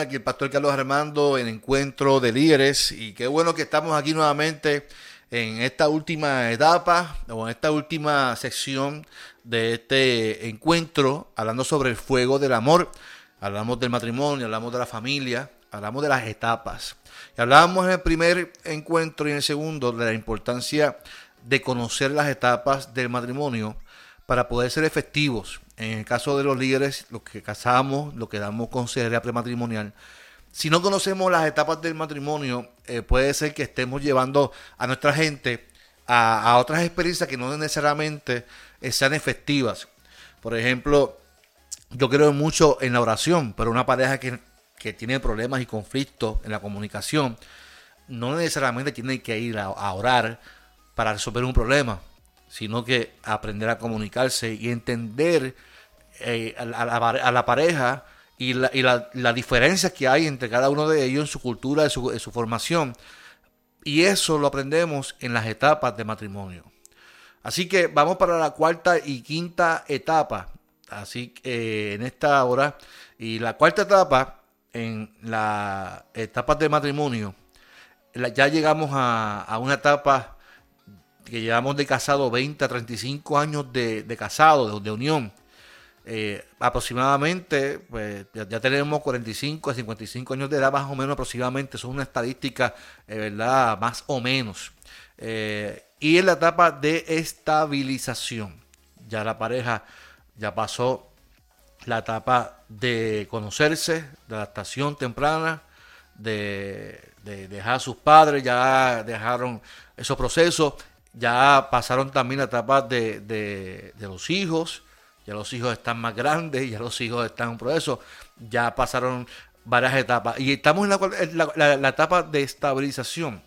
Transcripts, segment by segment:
Aquí el pastor Carlos Armando en Encuentro de Líderes. Y qué bueno que estamos aquí nuevamente en esta última etapa o en esta última sección de este encuentro, hablando sobre el fuego del amor. Hablamos del matrimonio, hablamos de la familia, hablamos de las etapas. Y hablábamos en el primer encuentro y en el segundo de la importancia de conocer las etapas del matrimonio para poder ser efectivos. En el caso de los líderes, los que casamos, los que damos consejería prematrimonial, si no conocemos las etapas del matrimonio, eh, puede ser que estemos llevando a nuestra gente a, otras experiencias que no necesariamente eh, sean efectivas. Por ejemplo, yo creo mucho en la oración, pero una pareja que, que tiene problemas y conflictos en la comunicación, no necesariamente tiene que ir a orar para resolver un problema sino que aprender a comunicarse y entender eh, a, la, pareja y, la, y la, diferencia que hay entre cada uno de ellos en su cultura, en su, su formación. Y eso lo aprendemos en las etapas de matrimonio. Así que vamos para la cuarta y quinta etapa. Así que eh, en esta hora. Y la cuarta etapa, en las etapas de matrimonio, ya llegamos a, a una etapa que llevamos de casado 20 a 35 años de, de casado, de, unión. Eh, aproximadamente, pues ya, tenemos 45 a 55 años de edad, más o menos aproximadamente, son una estadística, eh, ¿verdad? Más o menos. Eh, y en la etapa de estabilización, ya la pareja ya pasó la etapa de conocerse, de adaptación temprana, de, de dejar a sus padres, ya dejaron esos procesos ya pasaron también la etapa de, de, los hijos, ya los hijos están más grandes, ya los hijos están en proceso, ya pasaron varias etapas. Y estamos en la, etapa de estabilización.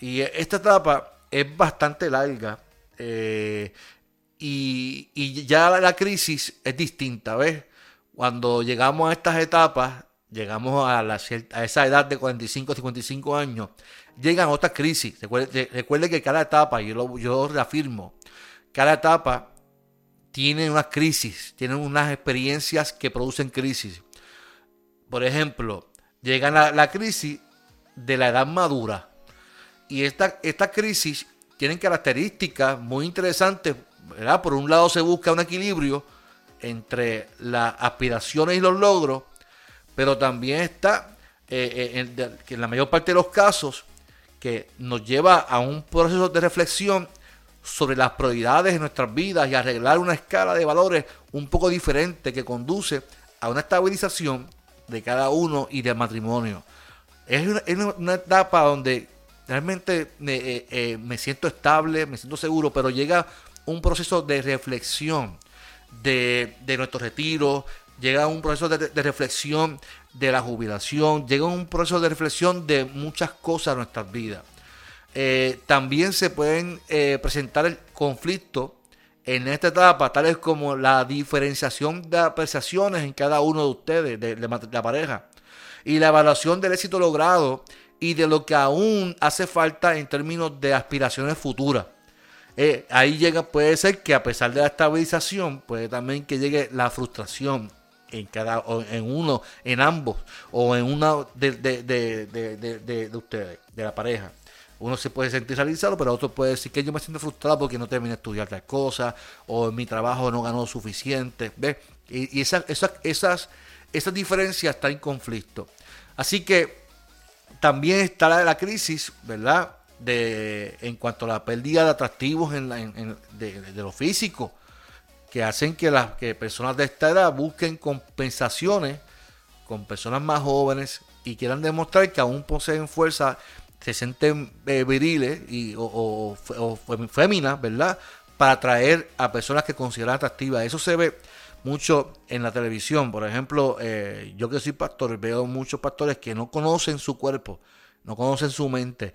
Y esta etapa es bastante larga. Eh, y, y, ya la crisis es distinta, ¿ves? Cuando llegamos a estas etapas, llegamos a, la, a esa edad de 45, 55 años, llegan otras crisis. Recuerde, que cada etapa, yo lo, yo reafirmo, cada etapa tiene unas crisis, tiene unas experiencias que producen crisis. Por ejemplo, llega la, la crisis de la edad madura. Y esta, esta crisis tienen características muy interesantes. ¿verdad? Por un lado se busca un equilibrio entre las aspiraciones y los logros, pero también está eh, eh, en la mayor parte de los casos que nos lleva a un proceso de reflexión sobre las prioridades de nuestras vidas y arreglar una escala de valores un poco diferente que conduce a una estabilización de cada uno y del matrimonio. Es una, etapa donde realmente eh, eh, me, siento estable, me siento seguro, pero llega un proceso de reflexión de, nuestro retiro, llega un proceso de reflexión de la jubilación, llega un proceso de reflexión de muchas cosas en nuestras vidas. Eh, también se pueden eh, presentar el conflicto en esta etapa, tales como la diferenciación de apreciaciones en cada uno de ustedes, de, la pareja, y la evaluación del éxito logrado y de lo que aún hace falta en términos de aspiraciones futuras. Eh, ahí llega, puede ser que a pesar de la estabilización, puede también que llegue la frustración, en cada en uno, en ambos, o en una de, de, de, de, ustedes, de la pareja. Uno se puede sentir realizado, pero otro puede decir que yo me siento frustrado porque no terminé de estudiar tal cosa, o en mi trabajo no ganó suficiente. ¿ves? Y, esas, esas, esas, esas diferencias están en conflicto. Así que también está la, la crisis, ¿verdad? De, en cuanto a la pérdida de atractivos en, en, de, de, lo físico que hacen que las que personas de esta edad busquen compensaciones con personas más jóvenes y quieran demostrar que aún poseen fuerza, se sienten eh, viriles y, o, féminas, ¿verdad? Para atraer a personas que consideran atractivas. Eso se ve mucho en la televisión. Por ejemplo, eh, yo que soy pastor, veo muchos pastores que no conocen su cuerpo, no conocen su mente.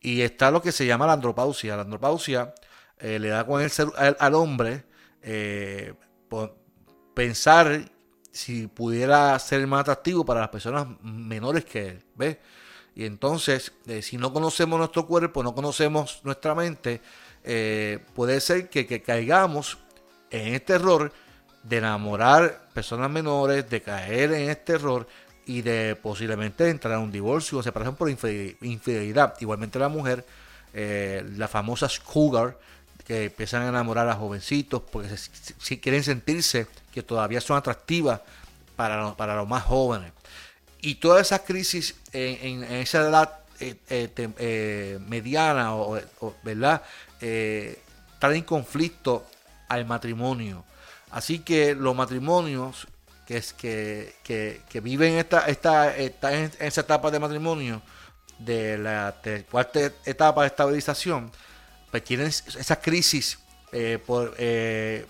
Y está lo que se llama la andropausia. La andropausia eh, le da con el ser, al hombre eh, pensar si pudiera ser más atractivo para las personas menores que él, ¿ves? Y entonces, eh, si no conocemos nuestro cuerpo, no conocemos nuestra mente, eh, puede ser que, caigamos en este error de enamorar personas menores, de caer en este error y de posiblemente entrar a un divorcio o separación por infidelidad. Igualmente la mujer, las famosas cougar, que empiezan a enamorar a jovencitos porque si quieren sentirse que todavía son atractivas para, para los más jóvenes. Y todas esas crisis en, esa edad eh, eh, eh, mediana, o, ¿verdad? traen conflicto al matrimonio. Así que los matrimonios que, es, que, que, viven esta, esta, en esa etapa de matrimonio, de la cuarta etapa de estabilización, pues tienen esa crisis por, de,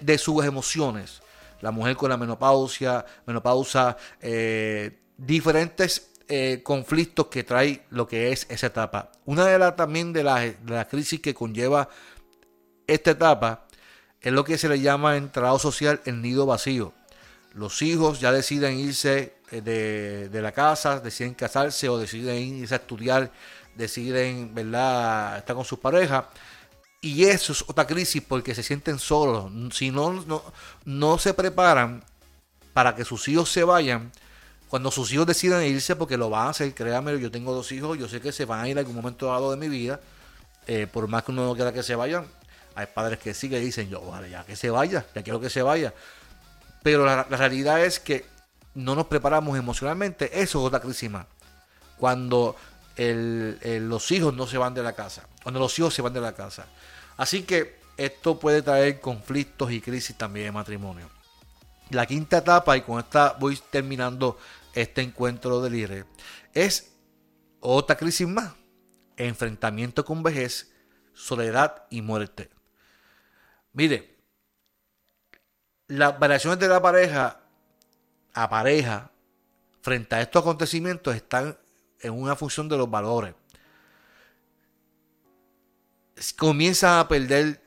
de, sus emociones. La mujer con la menopausia, menopausa, diferentes eh, conflictos que trae lo que es esa etapa. Una de las también de las la crisis que conlleva esta etapa es lo que se le llama en trabajo social el nido vacío. Los hijos ya deciden irse eh, de, la casa, deciden casarse o deciden irse a estudiar, deciden ¿verdad? estar con sus parejas. Y eso es otra crisis porque se sienten solos. Si no, no, no se preparan para que sus hijos se vayan, cuando sus hijos deciden irse, porque lo van a hacer, créanme, yo tengo dos hijos, yo sé que se van a ir en algún momento dado de mi vida, eh, por más que uno no quiera que se vayan, hay padres que sí que dicen, yo, vale, ya que se vaya, ya quiero que se vaya. Pero la, realidad es que no nos preparamos emocionalmente, eso es otra crisis más. Cuando los hijos no se van de la casa, cuando los hijos se van de la casa. Así que esto puede traer conflictos y crisis también en matrimonio. La quinta etapa, y con esta voy terminando este encuentro del IRE, es otra crisis más. Enfrentamiento con vejez, soledad y muerte. Mire, las variaciones de la pareja a pareja frente a estos acontecimientos están en una función de los valores. Comienzan a perder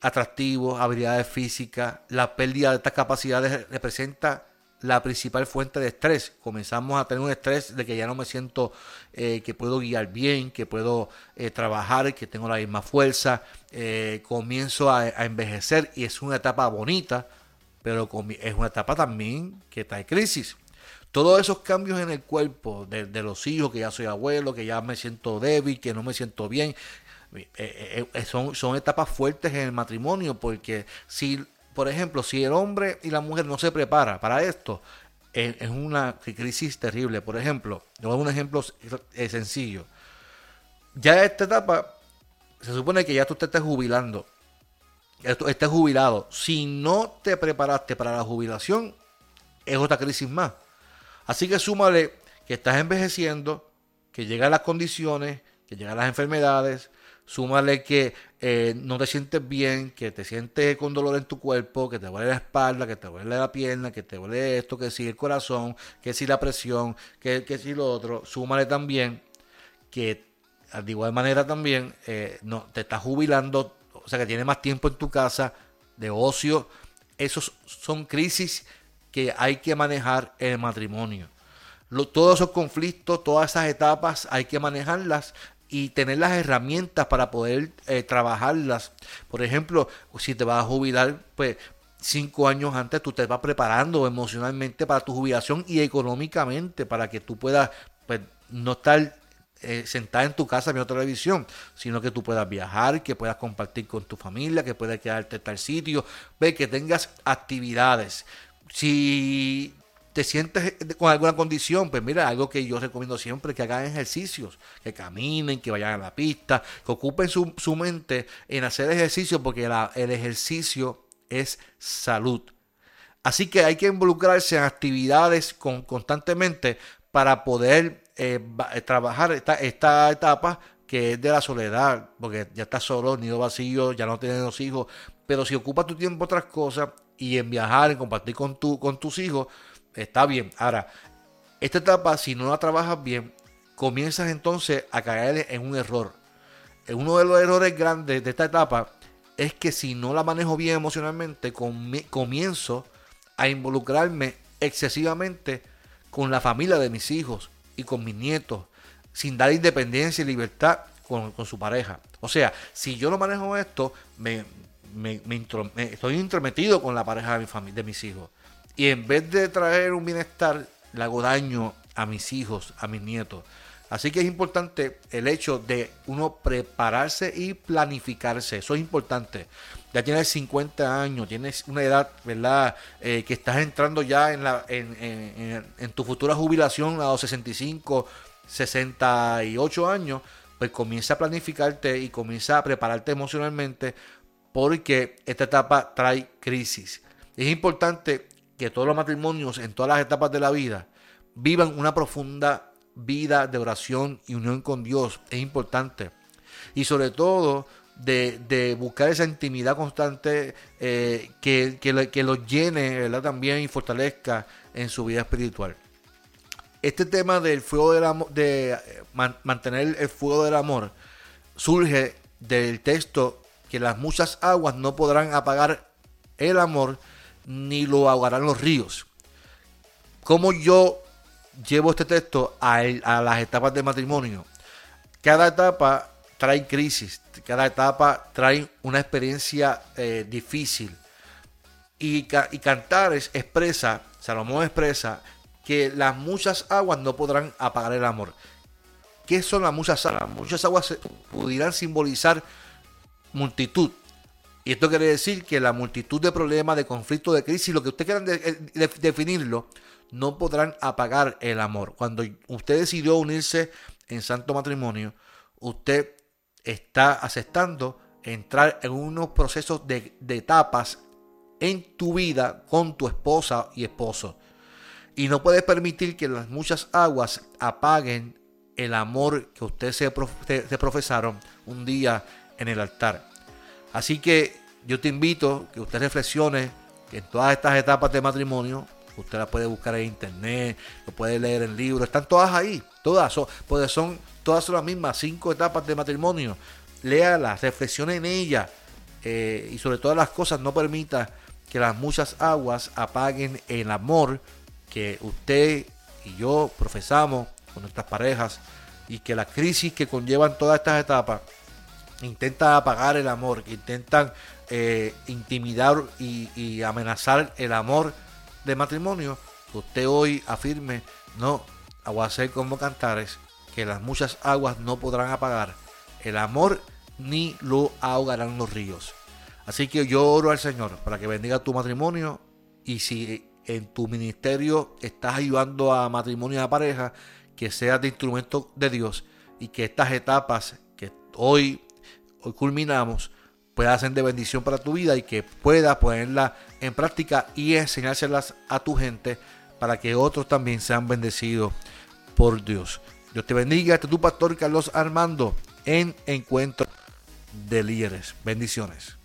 atractivos, habilidades físicas, la pérdida de estas capacidades representa la principal fuente de estrés. Comenzamos a tener un estrés de que ya no me siento eh, que puedo guiar bien, que puedo eh, trabajar, que tengo la misma fuerza. Eh, comienzo a, envejecer y es una etapa bonita, pero es una etapa también que está en crisis. Todos esos cambios en el cuerpo de, los hijos, que ya soy abuelo, que ya me siento débil, que no me siento bien, son, son etapas fuertes en el matrimonio porque si por ejemplo, si el hombre y la mujer no se prepara para esto, es, una crisis terrible. Por ejemplo, yo un ejemplo sencillo. Ya esta etapa, se supone que ya tú te estás jubilando. Estés jubilado. Si no te preparaste para la jubilación, es otra crisis más. Así que súmale que estás envejeciendo, que llegan las condiciones, que llegan las enfermedades, súmale que eh, no te sientes bien, que te sientes con dolor en tu cuerpo, que te duele la espalda, que te duele la pierna, que te duele esto, que si el corazón, que si la presión, que, si lo otro, súmale también que de igual manera también eh, no, te estás jubilando, o sea que tienes más tiempo en tu casa de ocio. Esos son crisis que hay que manejar el matrimonio. todos esos conflictos, todas esas etapas hay que manejarlas y tener las herramientas para poder eh, trabajarlas. Por ejemplo, si te vas a jubilar, pues cinco años antes tú te vas preparando emocionalmente para tu jubilación y económicamente para que tú puedas pues, no estar eh, sentada en tu casa viendo televisión, sino que tú puedas viajar, que puedas compartir con tu familia, que puedas quedarte en tal sitio, ve que tengas actividades. Si te sientes con alguna condición, pues mira, algo que yo recomiendo siempre, que hagan ejercicios, que caminen, que vayan a la pista, que ocupen su, mente en hacer ejercicio, porque el ejercicio es salud. Así que hay que involucrarse en actividades constantemente para poder eh, eh, trabajar esta, esta etapa que es de la soledad, porque ya estás solo, nido vacío, ya no tienes los hijos, pero si ocupas tu tiempo otras cosas y en viajar, en compartir con, tu, con tus hijos, Está bien. Ahora, esta etapa, si no la trabajas bien, comienzas entonces a caer en un error. Uno de los errores grandes de esta etapa es que si no la manejo bien emocionalmente, comienzo a involucrarme excesivamente con la familia de mis hijos y con mis nietos, sin dar independencia y libertad con, su pareja. O sea, si yo no manejo esto, me, estoy intrometido con la pareja de mis hijos. Y en vez de traer un bienestar, le hago daño a mis hijos, a mis nietos. Así que es importante el hecho de uno prepararse y planificarse. Eso es importante. Ya tienes 50 años, tienes una edad, ¿verdad? Eh, que estás entrando ya en, la, en, en, tu futura jubilación a los 65, 68 años. Pues comienza a planificarte y comienza a prepararte emocionalmente porque esta etapa trae crisis. Es importante que todos los matrimonios en todas las etapas de la vida vivan una profunda vida de oración y unión con Dios. Es importante. Y sobre todo de, buscar esa intimidad constante eh, que, que, los llene también y fortalezca en su vida espiritual. Este tema del fuego del amor, de eh, mantener el fuego del amor, surge del texto que las muchas aguas no podrán apagar el amor ni lo ahogarán los ríos. Como yo llevo este texto a, las etapas de matrimonio? Cada etapa trae crisis, cada etapa trae una experiencia eh, difícil. Y, y Cantares expresa, Salomón expresa, que las muchas aguas no podrán apagar el amor. ¿Qué son las muchas aguas? Muchas aguas pudieran simbolizar multitud, y esto quiere decir que la multitud de problemas, de conflictos, de crisis, lo que usted quieran eh, definirlo, no podrán apagar el amor. Cuando usted decidió unirse en santo matrimonio, usted está aceptando entrar en unos procesos de, de etapas en tu vida con tu esposa y esposo. Y no puedes permitir que las muchas aguas apaguen el amor que ustedes se, se profesaron un día en el altar. Así que yo te invito que usted reflexione en todas estas etapas de matrimonio, usted las puede buscar en internet, lo puede leer en libros, están todas ahí, todas son, son, todas son las mismas, cinco etapas de matrimonio. Léalas, reflexione en ellas eh, y sobre todas las cosas no permita que las muchas aguas apaguen el amor que usted y yo profesamos con nuestras parejas y que la crisis que conllevan todas estas etapas intenta apagar el amor, que intentan eh, intimidar y, amenazar el amor de matrimonio, usted hoy afirme, no, voy a hacer como cantares, que las muchas aguas no podrán apagar el amor ni lo ahogarán los ríos. Así que yo oro al Señor para que bendiga tu matrimonio y si en tu ministerio estás ayudando a matrimonio y a pareja, que seas de instrumento de Dios y que estas etapas que hoy hoy culminamos, pueda ser de bendición para tu vida y que puedas ponerla en práctica y enseñárselas a tu gente para que otros también sean bendecidos por Dios. Dios te bendiga. Este es tu pastor Carlos Armando en Encuentro de Líderes. Bendiciones.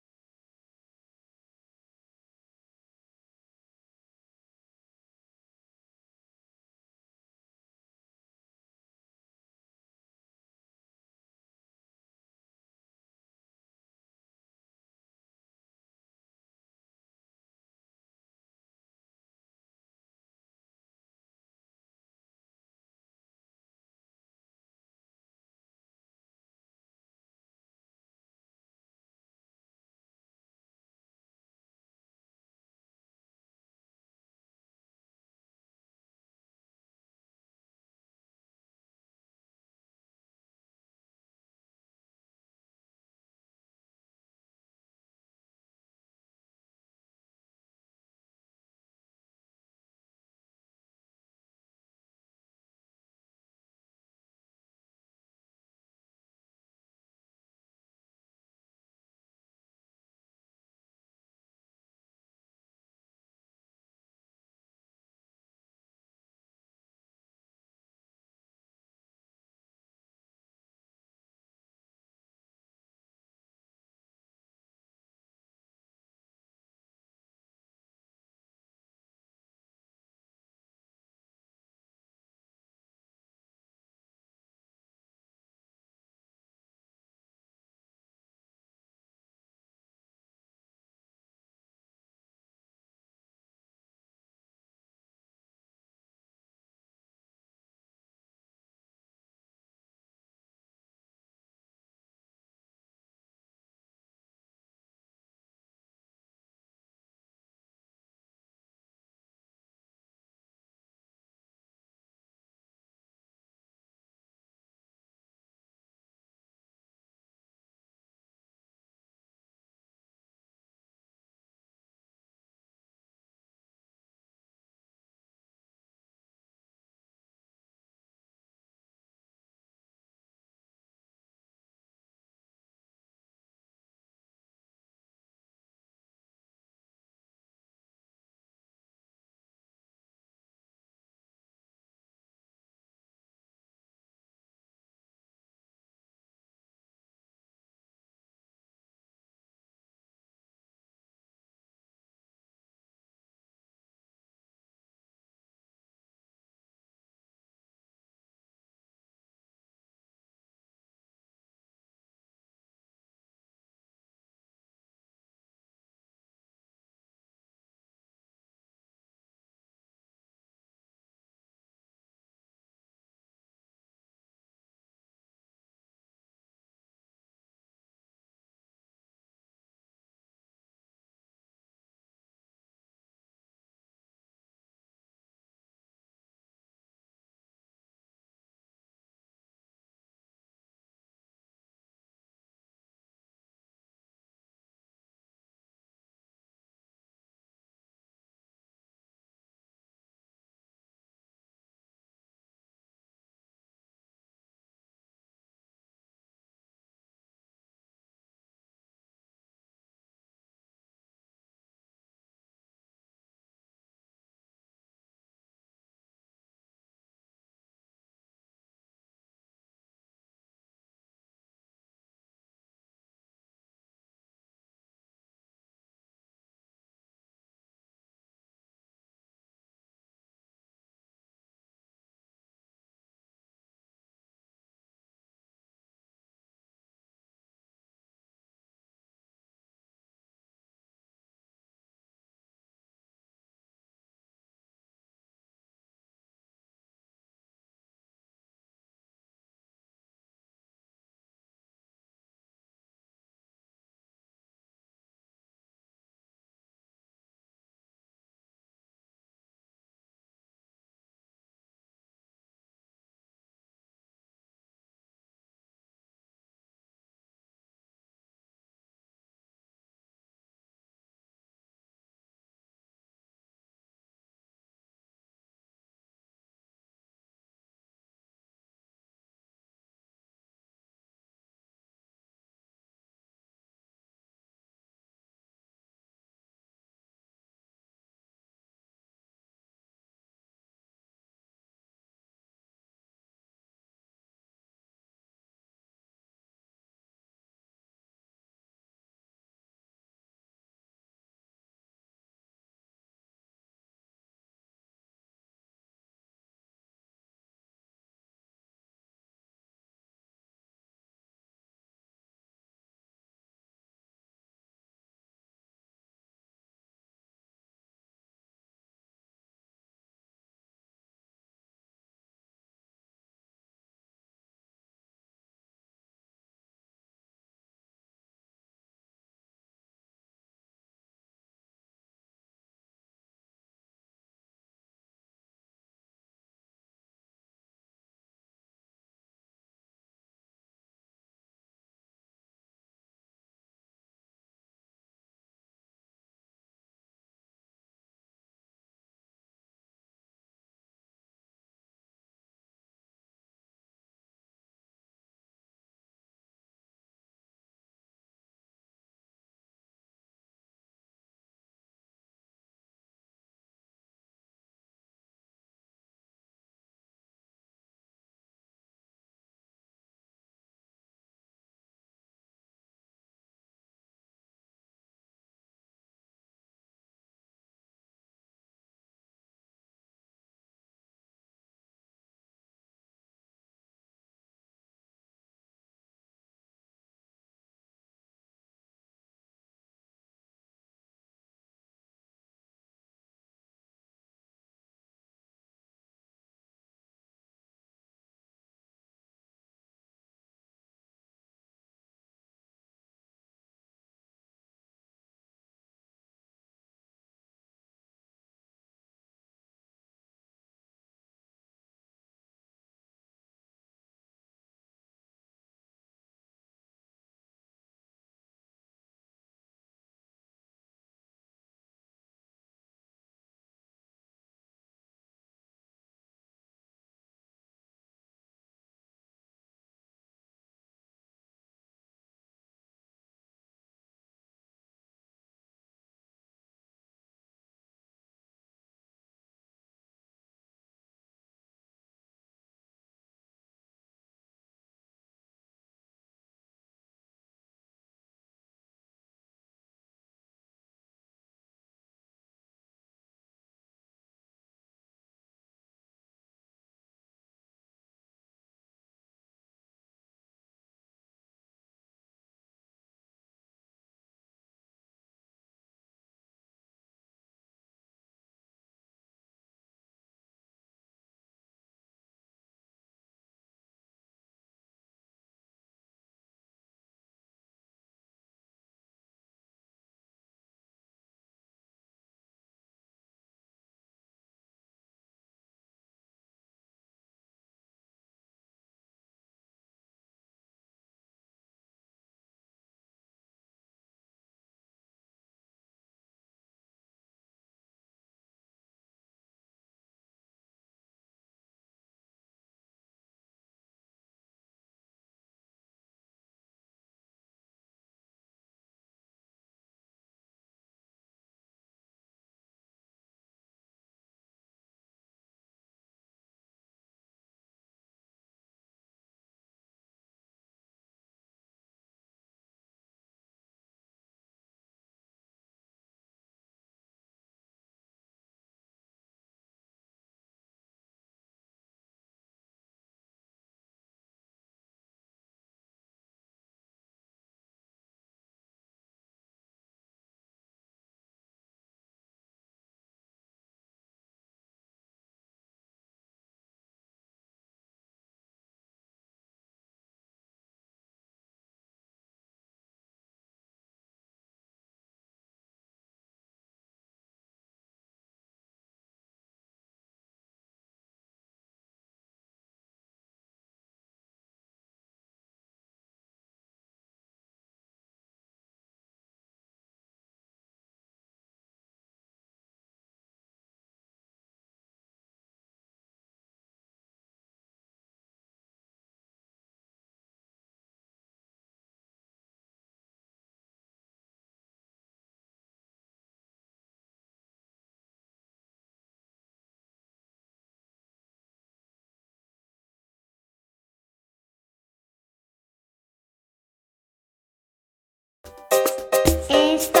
Esto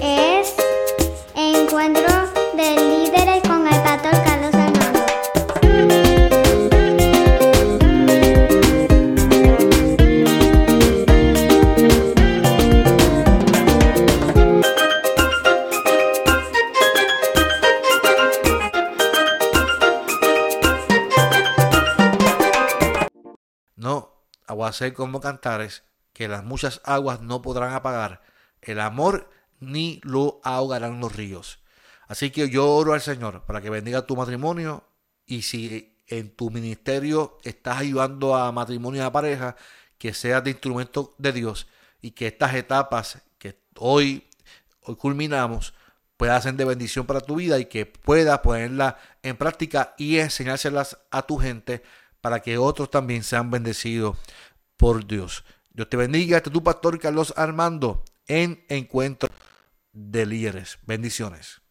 es Encuentro de Líderes con el Pastor Carlos Hermano. No, ah, aguacé como cantares que las muchas aguas no podrán apagar el amor ni lo ahogarán los ríos. Así que yo oro al Señor para que bendiga tu matrimonio y si en tu ministerio estás ayudando a matrimonio y a pareja, que seas de instrumento de Dios y que estas etapas que hoy, hoy culminamos puedan ser de bendición para tu vida y que puedas ponerlas en práctica y enseñárselas a tu gente para que otros también sean bendecidos por Dios. Dios te bendiga. Este es tu pastor Carlos Armando en Encuentro de Líderes. Bendiciones.